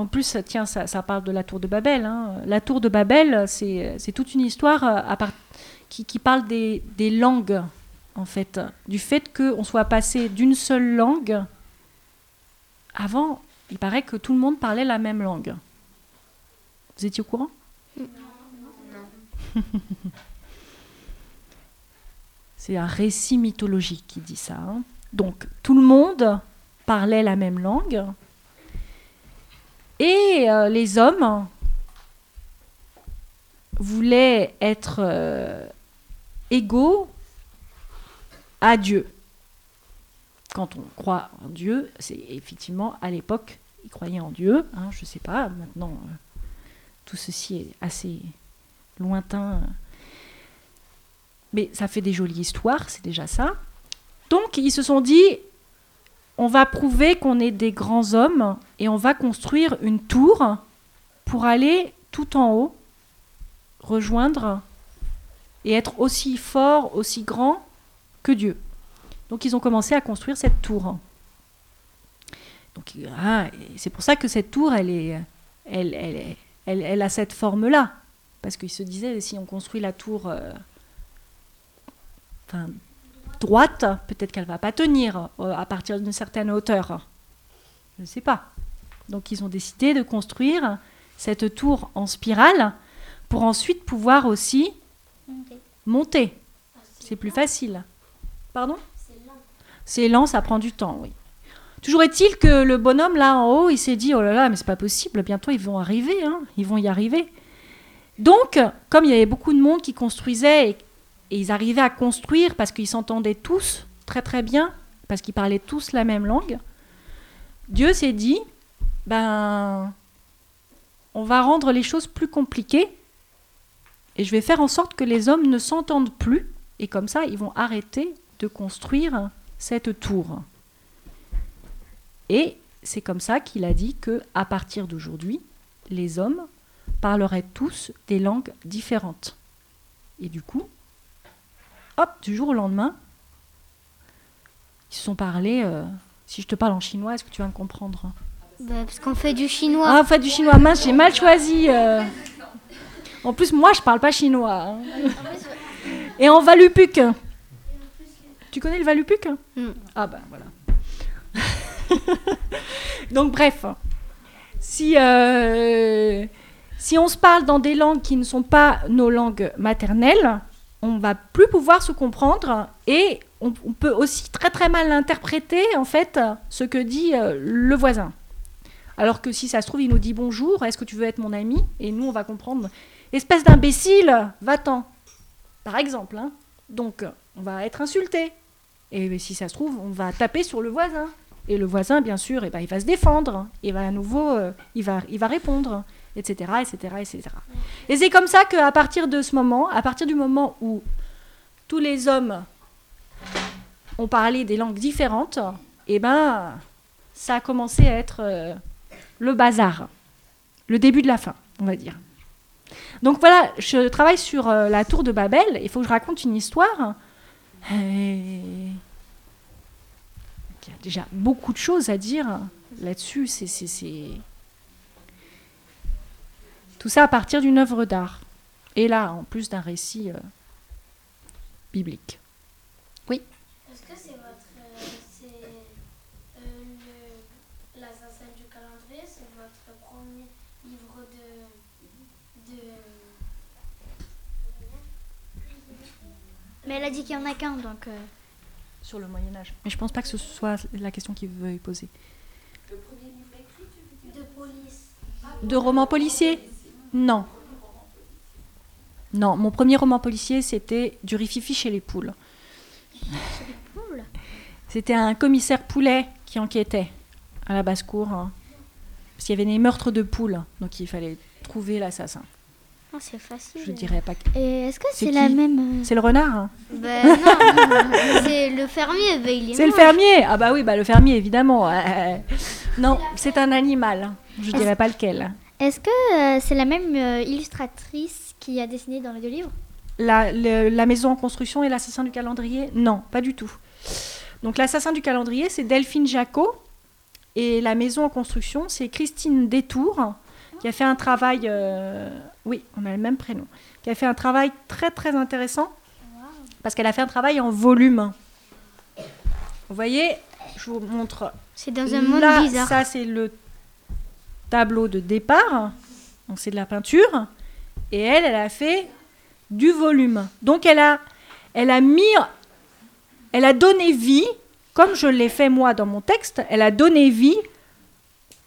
en plus, tiens, ça, parle de la tour de Babel. Hein. La tour de Babel, c'est toute une histoire qui, parle des, langues, en fait, du fait qu'on soit passé d'une seule langue. Avant, il paraît que tout le monde parlait la même langue. Vous étiez au courant? Non. C'est un récit mythologique qui dit ça. Hein. Donc, tout le monde parlait la même langue. Et euh, les hommes voulaient être euh, égaux à Dieu. Quand on croit en Dieu, c'est effectivement à l'époque, ils croyaient en Dieu. Hein, je ne sais pas, maintenant, euh, tout ceci est assez lointain. Mais ça fait des jolies histoires, c'est déjà ça. Donc, ils se sont dit, on va prouver qu'on est des grands hommes et on va construire une tour pour aller tout en haut, rejoindre et être aussi fort, aussi grand que Dieu. Donc ils ont commencé à construire cette tour. Donc ah, c'est pour ça que cette tour, elle, est, elle, elle, elle, a cette forme-là. Parce qu'ils se disaient, si on construit la tour euh, droite, peut-être qu'elle va pas tenir euh, à partir d'une certaine hauteur. Je ne sais pas. Donc ils ont décidé de construire cette tour en spirale pour ensuite pouvoir aussi Monter. C'est plus facile. Pardon? C'est lent, ça prend du temps, oui. Toujours est-il que le bonhomme là en haut, il s'est dit oh là là, mais c'est pas possible, bientôt ils vont arriver, hein. ils vont y arriver. Donc, comme il y avait beaucoup de monde qui construisait et ils arrivaient à construire parce qu'ils s'entendaient tous très très bien, parce qu'ils parlaient tous la même langue, Dieu s'est dit, ben, on va rendre les choses plus compliquées et je vais faire en sorte que les hommes ne s'entendent plus et comme ça ils vont arrêter de construire cette tour. Et c'est comme ça qu'il a dit que à partir d'aujourd'hui, les hommes parleraient tous des langues différentes. Et du coup, hop, du jour au lendemain, ils se sont parlé. euh, si je te parle en chinois, est-ce que tu vas me comprendre? Bah, parce qu'on fait du chinois. Ah, en fait, du chinois, mince, j'ai mal choisi. euh. En plus, moi, je parle pas chinois. hein. Et en valupuk. Tu connais le valupuk Non. Ah ben voilà. Donc bref, si, euh, si on se parle dans des langues qui ne sont pas nos langues maternelles, on va plus pouvoir se comprendre et on, on peut aussi très très mal interpréter en fait ce que dit euh, le voisin. Alors que si ça se trouve, il nous dit bonjour, est-ce que tu veux être mon ami? Et nous, on va comprendre, espèce d'imbécile, va-t'en. Par exemple. hein. Donc, on va être insulté. Et si ça se trouve, on va taper sur le voisin. Et le voisin, bien sûr, eh ben, il va se défendre. Il va à nouveau, euh, il, va, il va répondre, etc., etc., etc. Et c'est comme ça qu'à partir de ce moment, à partir du moment où tous les hommes ont parlé des langues différentes, eh ben, ça a commencé à être euh, le bazar. Le début de la fin, on va dire. Donc voilà, je travaille sur euh, la tour de Babel. Il faut que je raconte une histoire. Il y a déjà beaucoup de choses à dire là-dessus. C'est- Tout ça à partir d'une œuvre d'art. Et là, en plus d'un récit euh, biblique. Est-ce que c'est votre. euh, c'est. euh, le- L'assassin du calendrier, c'est votre premier livre de. de. Mais elle a dit qu'il y en a qu'un, donc. euh, Sur le Moyen-Âge. Mais je pense pas que ce soit la question qu'il veut poser. de police De roman policier? Non. Non, mon premier roman policier, c'était du rififi chez les poules. poules? C'était un commissaire poulet qui enquêtait à la basse-cour. hein. Parce qu'il y avait des meurtres de poules, donc il fallait trouver l'assassin. Oh, c'est facile. Je dirais pas que... Et est-ce que C'est c'est la même. euh, C'est le renard hein Ben non, c'est le fermier. Ben, il est C'est le fermier Ah bah oui, bah le fermier, évidemment. Euh, non, c'est un animal. Je dirais pas lequel. Est-ce que euh, c'est la même euh, illustratrice qui a dessiné dans les deux livres? La, le- la maison en construction et l'assassin du calendrier? Non, pas du tout. Donc l'assassin du calendrier, c'est Delphine Jacot. Et la maison en construction, c'est Christine Détour, qui a fait un travail... euh, oui, on a le même prénom. Qui a fait un travail très très intéressant. Parce qu'elle a fait un travail en volume. Vous voyez, je vous montre C'est dans un monde Là, bizarre. ça c'est le tableau de départ. Donc c'est de la peinture. Et elle, elle a fait du volume. Donc elle a, elle a mis, elle a donné vie, comme je l'ai fait moi dans mon texte, elle a donné vie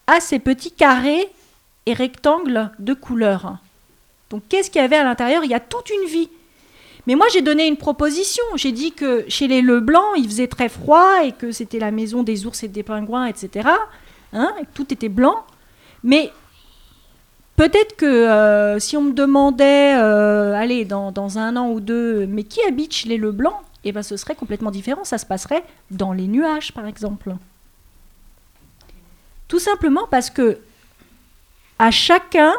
à ces petits carrés et rectangles de couleur. Donc qu'est-ce qu'il y avait à l'intérieur? Il y a toute une vie. Mais moi, j'ai donné une proposition. J'ai dit que chez les Leblanc, il faisait très froid et que c'était la maison des ours et des pingouins, etc. Hein, tout était blanc. Mais peut-être que euh, si on me demandait, euh, allez, dans, dans un an ou deux, mais qui habite chez les Leblanc Eh ben, ce serait complètement différent. Ça se passerait dans les nuages, par exemple. Tout simplement parce que à chacun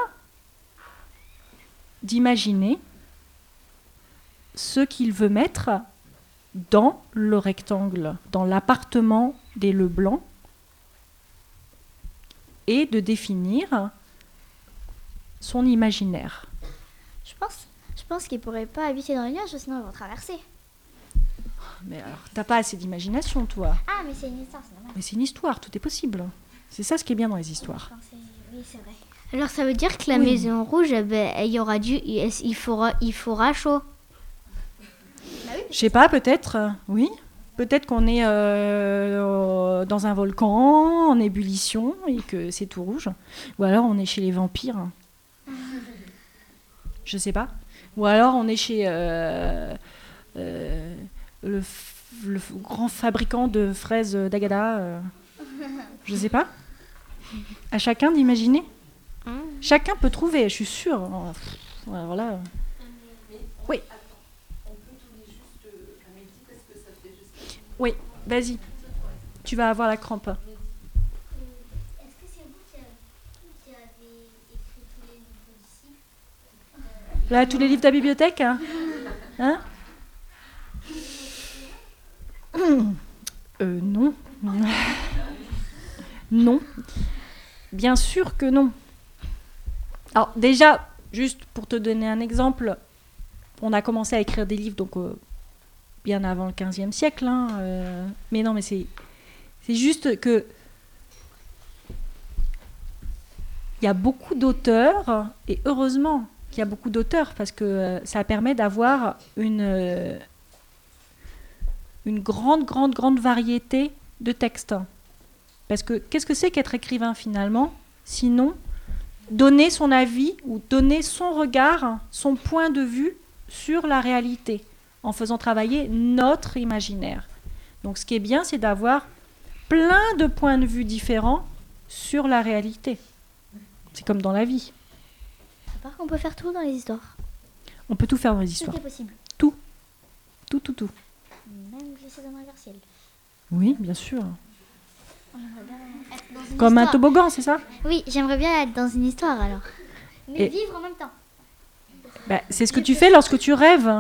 d'imaginer ce qu'il veut mettre dans le rectangle, dans l'appartement des Leblanc, et de définir son imaginaire. Je pense, je pense qu'ils pourraient pas habiter dans les nuages, sinon ils vont traverser. Mais alors, t'as pas assez d'imagination, toi. Ah, mais c'est une histoire, c'est normal. Mais c'est une histoire, tout est possible. C'est ça ce qui est bien dans les histoires. Oui, c'est vrai. Alors ça veut dire que la Oui. maison rouge, eh ben, il y aura du, il il fera, il fera chaud. Je sais pas, peut-être, euh, oui. Peut-être qu'on est euh, dans un volcan en ébullition et que c'est tout rouge. Ou alors on est chez les vampires. Je sais pas. Ou alors on est chez euh, euh, le, f- le grand fabricant de fraises d'Agada. euh, je sais pas. À chacun d'imaginer. Chacun peut trouver, je suis sûre. Oh, pff, Alors là, Oui. On peut tourner juste à midi parce que ça fait juste. oui, vas-y. Tu vas avoir la crampe. Est-ce que c'est vous qui, qui avez écrit tous les livres d'ici Là, tous les livres de la bibliothèque Hein, Hein? Euh, non. non. Bien sûr que non. Alors, déjà, juste pour te donner un exemple, on a commencé à écrire des livres donc euh, bien avant le 15e siècle. hein, euh, mais non, mais c'est, juste que. Il y a beaucoup d'auteurs, et heureusement qu'il y a beaucoup d'auteurs, parce que euh, ça permet d'avoir une grande, grande, grande variété de textes. Parce que qu'est-ce que c'est qu'être écrivain finalement Sinon, donner son avis ou donner son regard, son point de vue sur la réalité, en faisant travailler notre imaginaire. Donc ce qui est bien, c'est d'avoir plein de points de vue différents sur la réalité. C'est comme dans la vie. À part qu'on peut faire tout dans les histoires. On peut tout faire dans les Tout histoires. est possible. Tout, tout, tout. Même glisser dans un. Oui, bien sûr. Comme un toboggan, c'est ça? Oui, j'aimerais bien être dans une histoire alors. Mais Et- vivre en même temps. Bah, C'est ce que tu fais lorsque tu rêves.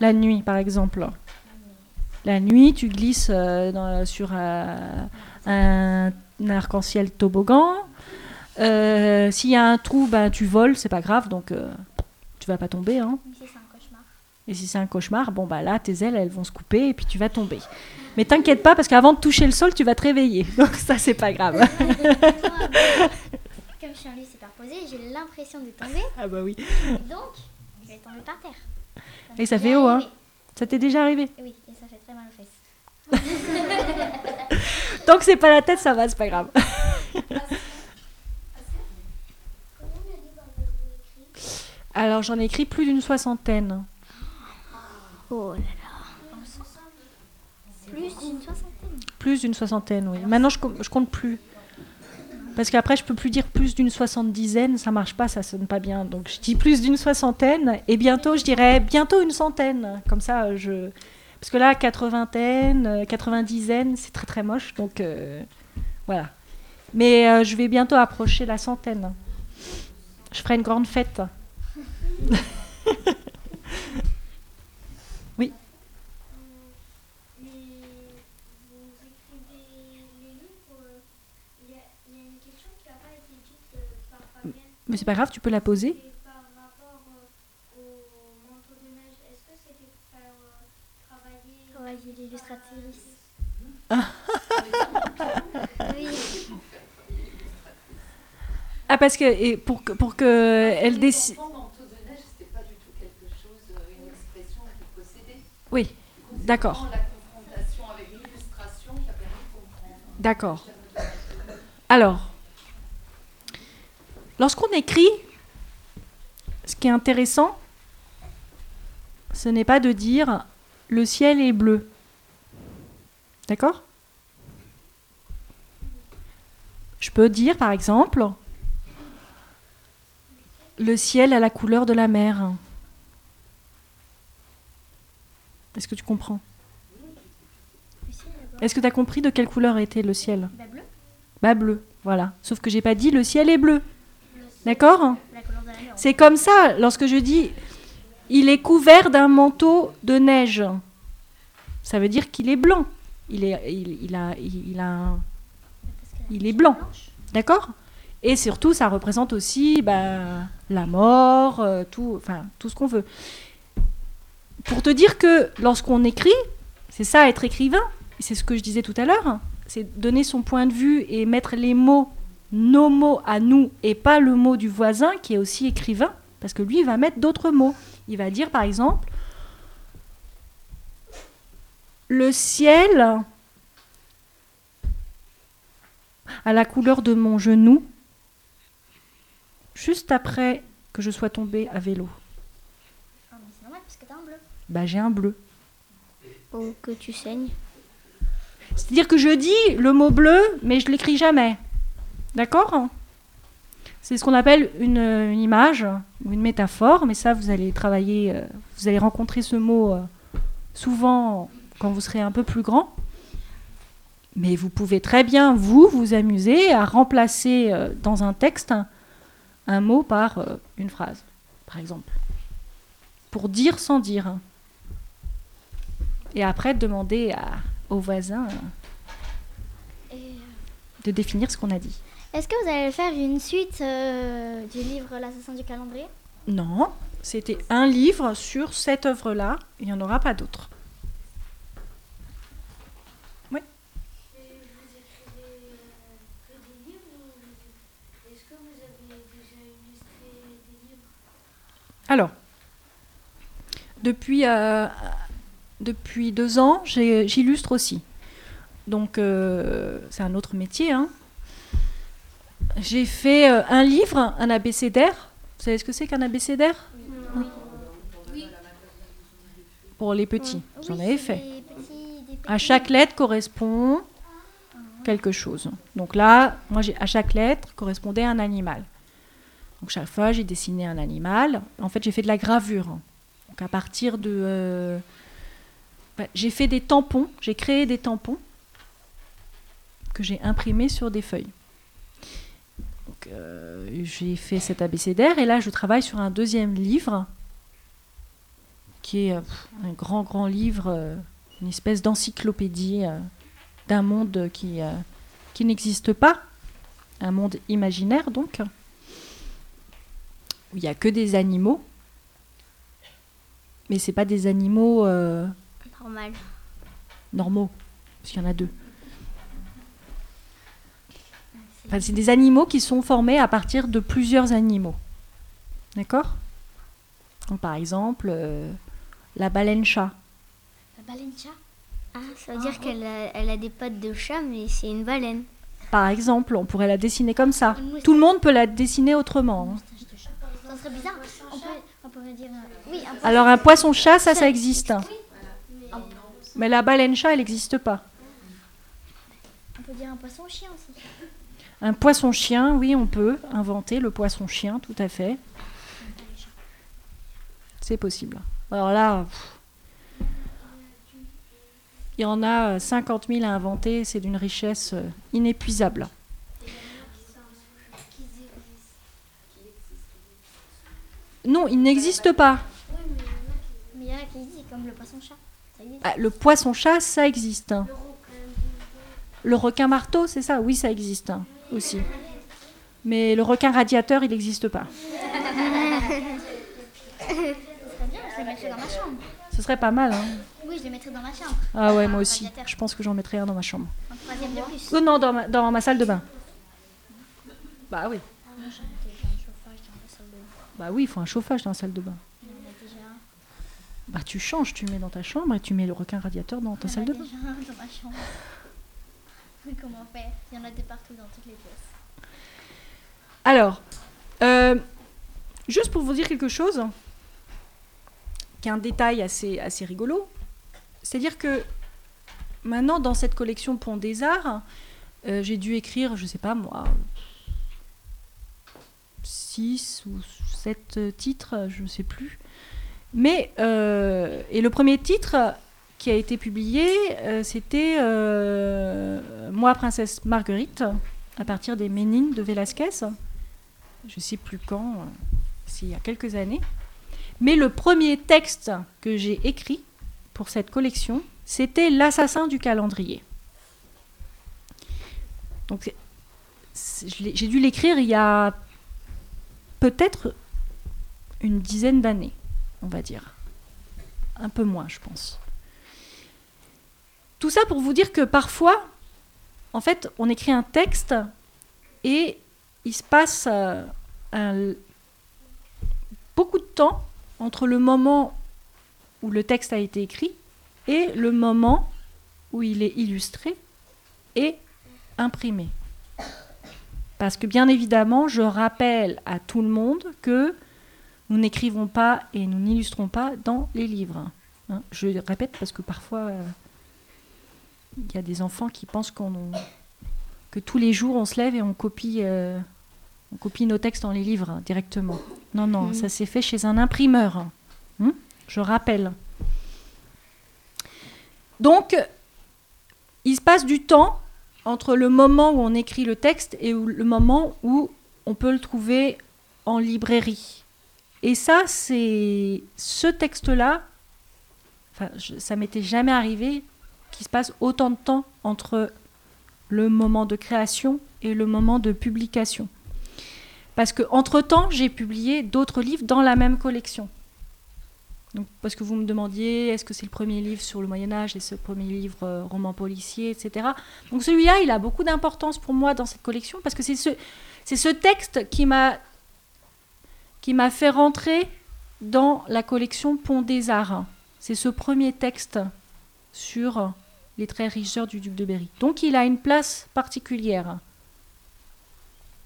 La nuit, par exemple. La nuit, tu glisses euh, dans- sur euh, un, un arc-en-ciel toboggan. Euh, S'il y a un trou, ben, tu voles, c'est pas grave, donc tu vas pas tomber. Hein. Et si c'est un cauchemar, bon bah là, tes ailes, elles vont se couper et puis tu vas tomber. Mais t'inquiète pas, parce qu'avant de toucher le sol, tu vas te réveiller. Donc ça, c'est pas grave. Comme je suis un lit superposé, j'ai l'impression de tomber. ah bah oui. Donc, je vais tomber par terre. Ça Et ça fait haut, hein. Ça t'est déjà arrivé Oui, et ça fait très mal aux fesses. Tant que c'est pas la tête, ça va, c'est pas grave. Alors j'en ai écrit plus d'une soixantaine. Oh là là. Plus d'une soixantaine. Plus d'une soixantaine, oui. Maintenant, je, je compte plus. Parce qu'après, je peux plus dire plus d'une soixante-dizaine, ça marche pas, ça sonne pas bien. Donc je dis plus d'une soixantaine, et bientôt, je dirais bientôt une centaine. Comme ça, je. Parce que là, quatre-vingtaine, euh, quatre-vingt-dizaine, c'est très très moche, donc euh, voilà. Mais euh, je vais bientôt approcher la centaine. Je ferai une grande fête. Mais vous écrivez les livres, euh, il y, a il y a une question qui n'a pas été dite euh, par Fabienne. Mais c'est pas grave, tu peux la poser. Par rapport euh, au manteau de neige. Est-ce que c'était pour faire euh, travailler l'illustratrice. Oui. Ah, parce que et pour que, pour que elle décide. Euh. Oui, d'accord. vraiment La confrontation avec l'illustration qui a permis de comprendre. D'accord. Alors, lorsqu'on écrit, ce qui est intéressant, ce n'est pas de dire le ciel est bleu. D'accord? Je peux dire, par exemple, le ciel a la couleur de la mer. Est-ce que tu comprends? Est-ce que tu as compris de quelle couleur était le ciel? Bah bleu. bah bleu, voilà. Sauf que j'ai pas dit le ciel est bleu. D'accord. C'est comme ça lorsque je dis il est couvert d'un manteau de neige. Ça veut dire qu'il est blanc. Il est il, il a il, il a un- il est blanc. D'accord Et surtout ça représente aussi bah, la mort, euh, tout enfin tout ce qu'on veut. Pour te dire que lorsqu'on écrit, c'est ça être écrivain, c'est ce que je disais tout à l'heure, c'est donner son point de vue et mettre les mots, nos mots à nous, et pas le mot du voisin qui est aussi écrivain, parce que lui, il va mettre d'autres mots. Il va dire, par exemple, le ciel à la couleur de mon genou, juste après que je sois tombée à vélo. Ah, mais c'est normal, Parce que t'as un bleu. Bah j'ai un bleu. Ou que tu saignes. C'est-à-dire que je dis le mot bleu, mais je l'écris jamais. D'accord C'est ce qu'on appelle une, une image ou une métaphore, mais ça, vous allez travailler, euh, vous allez rencontrer ce mot euh, souvent quand vous serez un peu plus grand. Mais vous pouvez très bien, vous, vous amuser à remplacer euh, dans un texte un, un mot par une phrase, par exemple. Pour dire sans dire. Et après, demander à, au voisin Et, euh, de définir ce qu'on a dit. Est-ce que vous allez faire une suite euh, du livre L'assassin du calendrier? Non, c'était un livre sur cette œuvre-là. Il n'y en aura pas d'autres. Et vous écrivez que des livres ou est-ce que vous avez déjà illustré des livres Alors, depuis, euh, depuis deux ans, j'illustre aussi. Donc, euh, c'est un autre métier. hein. J'ai fait euh, un livre, un abécédaire. Vous savez ce que c'est qu'un abécédaire? Pour les petits. Vous en Oui, avez c'est fait. petits- À chaque lettre correspond quelque chose. Donc là, moi, à chaque lettre correspondait un animal. Donc chaque fois, j'ai dessiné un animal. En fait, j'ai fait de la gravure. Donc à partir de... euh, bah, j'ai fait des tampons, j'ai créé des tampons que j'ai imprimés sur des feuilles. Donc, euh, j'ai fait cet abécédaire et là, je travaille sur un deuxième livre qui est euh, pff, un grand, grand livre, euh, une espèce d'encyclopédie euh, d'un monde qui, qui n'existe pas, un monde imaginaire donc, où il n'y a que des animaux, mais c'est pas des animaux Normal. normaux, parce qu'il y en a deux. Enfin, c'est des animaux qui sont formés à partir de plusieurs animaux. D'accord? Par exemple, euh, la baleine-chat. La baleine chat? Ah, ça veut dire qu'elle a, elle a des pattes de chat, mais c'est une baleine. Par exemple, on pourrait la dessiner comme ça. Tout le monde peut la dessiner autrement. hein. Chat. Ça serait bizarre. On peut, on pourrait dire. euh, Oui, un poisson. Alors un poisson-chat, ça, ça existe. Mais la baleine-chat, elle n'existe pas. On peut dire un poisson chien aussi. Un poisson-chien, oui, on peut inventer le poisson-chien, tout à fait. C'est possible. Alors là, pff, il y en a euh, 50 000 à inventer, c'est d'une richesse euh, inépuisable. Non, il n'existe pas. Mais il y en a qui disent comme le poisson chat. Ça existe. Ah, le poisson-chat, ça existe. hein. Le requin-marteau, c'est ça Oui, ça existe aussi. Mais le requin radiateur, il n'existe pas. Ce serait pas mal. Hein. Oui, je les mettrais dans ma chambre. Ah ouais, moi aussi. Je pense que j'en mettrais un dans ma chambre. Un troisième de plus. Oh non, dans ma, dans ma salle de bain. Bah oui. Bah oui, il faut un chauffage dans la salle de bain. En. Bah tu changes, tu mets dans ta chambre et tu mets le requin radiateur dans ta en salle de bain. déjà un dans ma chambre. Oui, comment faire Il y en a de partout dans toutes les pièces. Alors, euh, juste pour vous dire quelque chose, qui est un détail assez, assez rigolo, c'est-à-dire que maintenant, dans cette collection Pont des Arts, euh, j'ai dû écrire, je sais pas moi, six ou sept titres, je ne sais plus. Mais, euh, et le premier titre qui a été publié, euh, c'était euh, Moi, Princesse Marguerite, à partir des Ménines de Velázquez je ne sais plus quand, euh, c'est il y a quelques années. Mais le premier texte que j'ai écrit pour cette collection, c'était L'assassin du calendrier. Donc, j'ai dû l'écrire il y a peut-être une dizaine d'années, on va dire. Un peu moins, je pense. Tout ça pour vous dire que parfois, en fait, on écrit un texte et il se passe euh, beaucoup de temps entre le moment où le texte a été écrit et le moment où il est illustré et imprimé. Parce que bien évidemment, je rappelle à tout le monde que nous n'écrivons pas et nous n'illustrons pas dans les livres. Hein, je répète parce que parfois, euh, y a des enfants qui pensent qu'on, que tous les jours on se lève et on copie, euh, on copie nos textes dans les livres hein, directement. Non, non, Mhm. ça s'est fait chez un imprimeur. Hein, je rappelle. Donc, il se passe du temps entre le moment où on écrit le texte et où- le moment où on peut le trouver en librairie. Et ça, c'est ce texte-là, enfin, je- ça m'était jamais arrivé qu'il se passe autant de temps entre le moment de création et le moment de publication. Parce que entre temps, j'ai publié d'autres livres dans la même collection. Donc, parce que vous me demandiez, est-ce que c'est le premier livre sur le Moyen Âge et ce premier livre euh, roman policier, etc. Donc celui-là, il a beaucoup d'importance pour moi dans cette collection parce que c'est ce, c'est ce texte qui m'a qui m'a fait rentrer dans la collection Pont des Arts. C'est ce premier texte sur les très riches heures du duc de Berry. Donc il a une place particulière.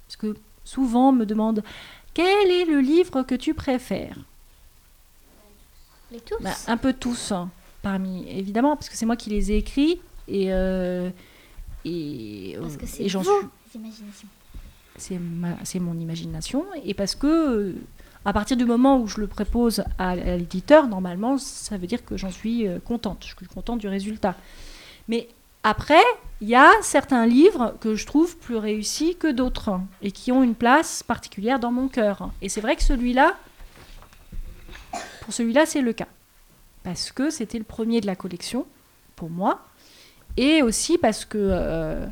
Parce que souvent on me demande quel est le livre que tu préfères? Les tous Bah, Un peu tous, hein, parmi évidemment, parce que c'est moi qui les ai écrits et euh, et, Parce euh, que c'est j'en suis c'est ma- c'est mon imagination et parce que euh, à partir du moment où je le propose à, à l'éditeur normalement ça veut dire que j'en suis contente. Je suis contente du résultat mais après il y a certains livres que je trouve plus réussis que d'autres et qui ont une place particulière dans mon cœur et c'est vrai que celui-là pour celui-là c'est le cas parce que c'était le premier de la collection pour moi et aussi parce que euh,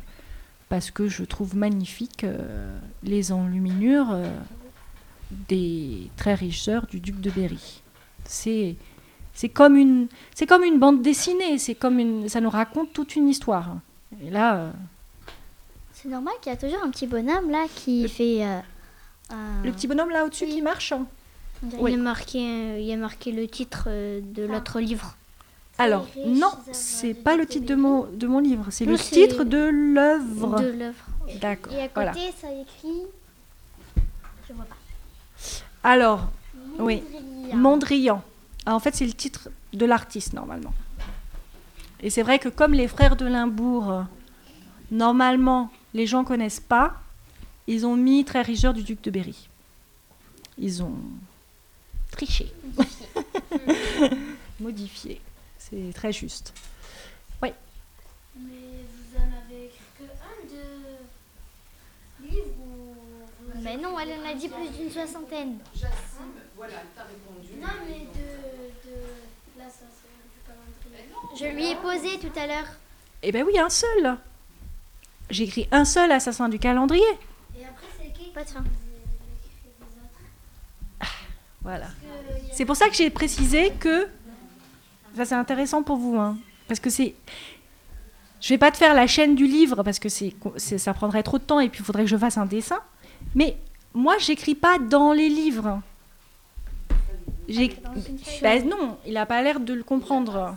je trouve magnifique euh, les enluminures euh, des très riches heures du duc de Berry. C'est c'est comme une c'est comme une bande dessinée, c'est comme une ça nous raconte toute une histoire. Et là euh, C'est normal qu'il y a toujours un petit bonhomme là qui fait. euh, le petit bonhomme là au-dessus Oui. qui marche. hein. Oui. Il, y a marqué, euh, il a marqué le titre de Ah. l'autre livre. Alors riches non, c'est pas le titre de mon de mon livre, c'est le titre de l'œuvre. De l'œuvre. D'accord. Et à côté, Voilà. ça écrit. Je vois pas. Alors, oui. Mondrian. Ah, en fait, c'est le titre de l'artiste, normalement. Et c'est vrai que comme les frères de Limbourg, normalement, les gens connaissent pas, ils ont mis Très Rigeur du duc de Berry. Ils ont triché. Modifié. C'est très juste. Mais vous en avez écrit que un de livre ou vous Mais non, elle en a dit plus d'une soixantaine. Jacinthe, voilà, t'as répondu. Non, mais de l'assassin du calendrier. Je lui ai posé tout à l'heure. Eh ben oui, un seul. J'ai écrit un seul assassin du calendrier. Et après, c'est qui Pas de fin. vous a écrit les autres? Voilà. C'est pour ça que j'ai précisé que. Ça, c'est intéressant pour vous, hein, parce que c'est. Je vais pas te faire la chaîne du livre parce que c'est, c'est- ça prendrait trop de temps et puis il faudrait que je fasse un dessin. Mais moi, j'écris pas dans les livres. J'ai... Feuille. Ben non, il a pas l'air de le comprendre.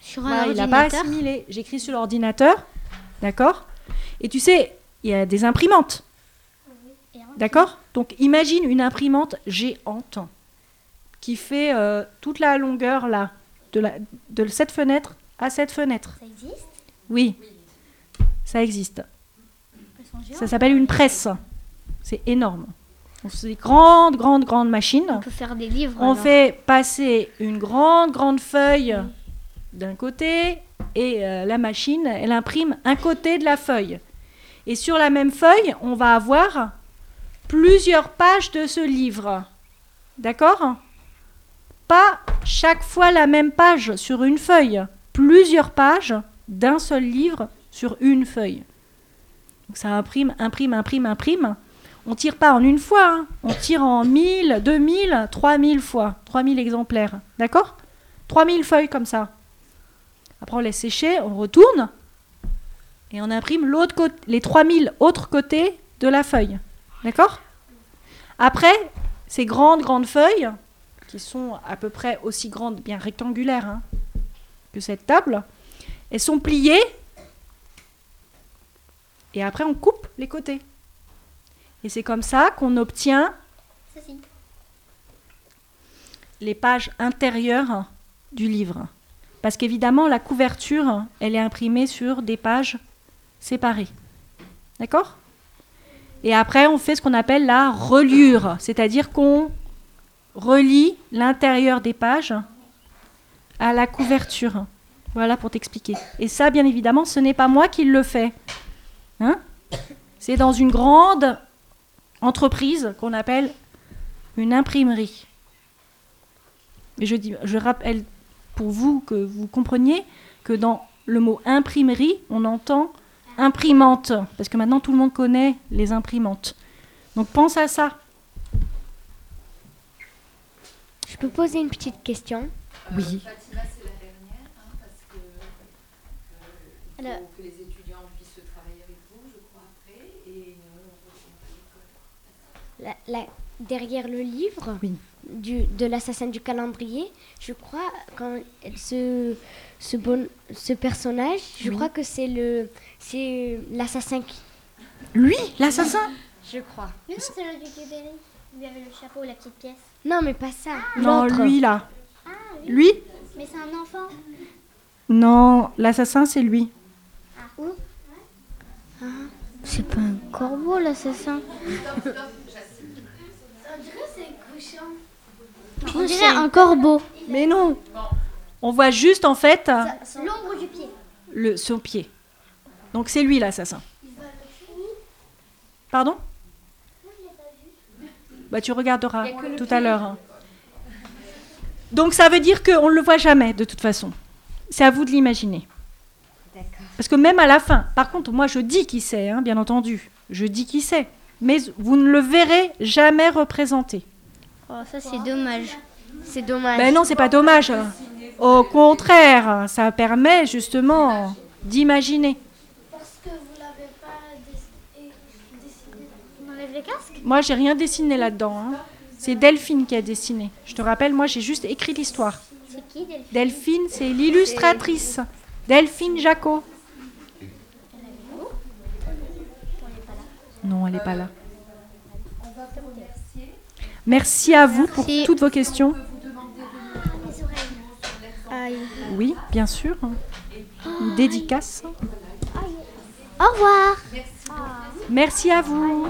Sur Voilà, un il n'a pas assimilé. J'écris sur l'ordinateur, d'accord? Et tu sais, il y a des imprimantes, d'accord? Donc imagine une imprimante géante qui fait euh, toute la longueur là, de, la, de cette fenêtre à cette fenêtre. Ça existe? Oui, ça existe. Ça s'appelle une presse. C'est énorme. On fait des grandes, grandes, grandes machines. On peut faire des livres. On alors. fait passer une grande, grande feuille d'un côté et euh, la machine, elle imprime un côté de la feuille. Et sur la même feuille, on va avoir plusieurs pages de ce livre. D'accord? Pas chaque fois la même page sur une feuille. Plusieurs pages d'un seul livre sur une feuille. Donc ça imprime, imprime, imprime, imprime. On tire pas en une fois, hein. on tire en 1000, 2000, 3000 fois, 3000 exemplaires. D'accord? 3000 feuilles comme ça. Après, on laisse sécher, on retourne et on imprime l'autre côté, les 3000 autres côtés de la feuille. D'accord? Après, ces grandes, grandes feuilles, qui sont à peu près aussi grandes, bien rectangulaires hein, que cette table, elles sont pliées et après, on coupe les côtés. Et c'est comme ça qu'on obtient les pages intérieures du livre. Parce qu'évidemment, la couverture, elle est imprimée sur des pages séparées. D'accord? Et après, on fait ce qu'on appelle la reliure, c'est-à-dire qu'on relie l'intérieur des pages à la couverture. Voilà pour t'expliquer. Et ça, bien évidemment, ce n'est pas moi qui le fais. Hein? C'est dans une grande entreprise qu'on appelle une imprimerie. Et je, dis, je rappelle pour vous que vous compreniez que dans le mot imprimerie, on entend imprimante, parce que maintenant tout le monde connaît les imprimantes. Donc pense à ça. Je peux poser une petite question? Oui. Fatima, c'est la dernière, hein, parce que euh, il faut Alors- que les étudiants puissent travailler avec vous, je crois, après, et nous, on retourne à l'école. La- la- Derrière le livre Oui. du, de l'assassin du calendrier, je crois, quand ce, ce, bon, ce personnage, je Oui. crois que c'est le c'est l'assassin qui... Lui, l'assassin Je crois. Mais non, c'est le duc. Il avait le chapeau, la petite pièce. Non, mais pas ça. Non, lui là. Ah. Lui Mais c'est un enfant. Non, l'assassin c'est lui. C'est pas un corbeau l'assassin. On dirait un corbeau. Mais non. On voit juste en fait L'ombre du pied. le, son pied. Donc c'est lui l'assassin. Pardon? Bah tu regarderas tout à l'heure. hein. Donc ça veut dire qu'on ne le voit jamais de toute façon. C'est à vous de l'imaginer. Parce que même à la fin, par contre, moi je dis qui c'est, hein, bien entendu. Je dis qui c'est. Mais vous ne le verrez jamais représenté. Oh, ça c'est dommage. C'est dommage. Ben non, c'est pas dommage. Au contraire, ça permet justement d'imaginer. Parce que vous l'avez pas dessiné. On enlève les casques? Moi, j'ai rien dessiné là-dedans. hein. C'est Delphine qui a dessiné. Je te rappelle, moi, j'ai juste écrit l'histoire. C'est qui Delphine? Delphine, c'est l'illustratrice. Delphine Jacot. Non, elle n'est pas là. Merci à vous pour Merci. toutes vos questions. Oui, bien sûr. Une dédicace. Au revoir. Merci à vous.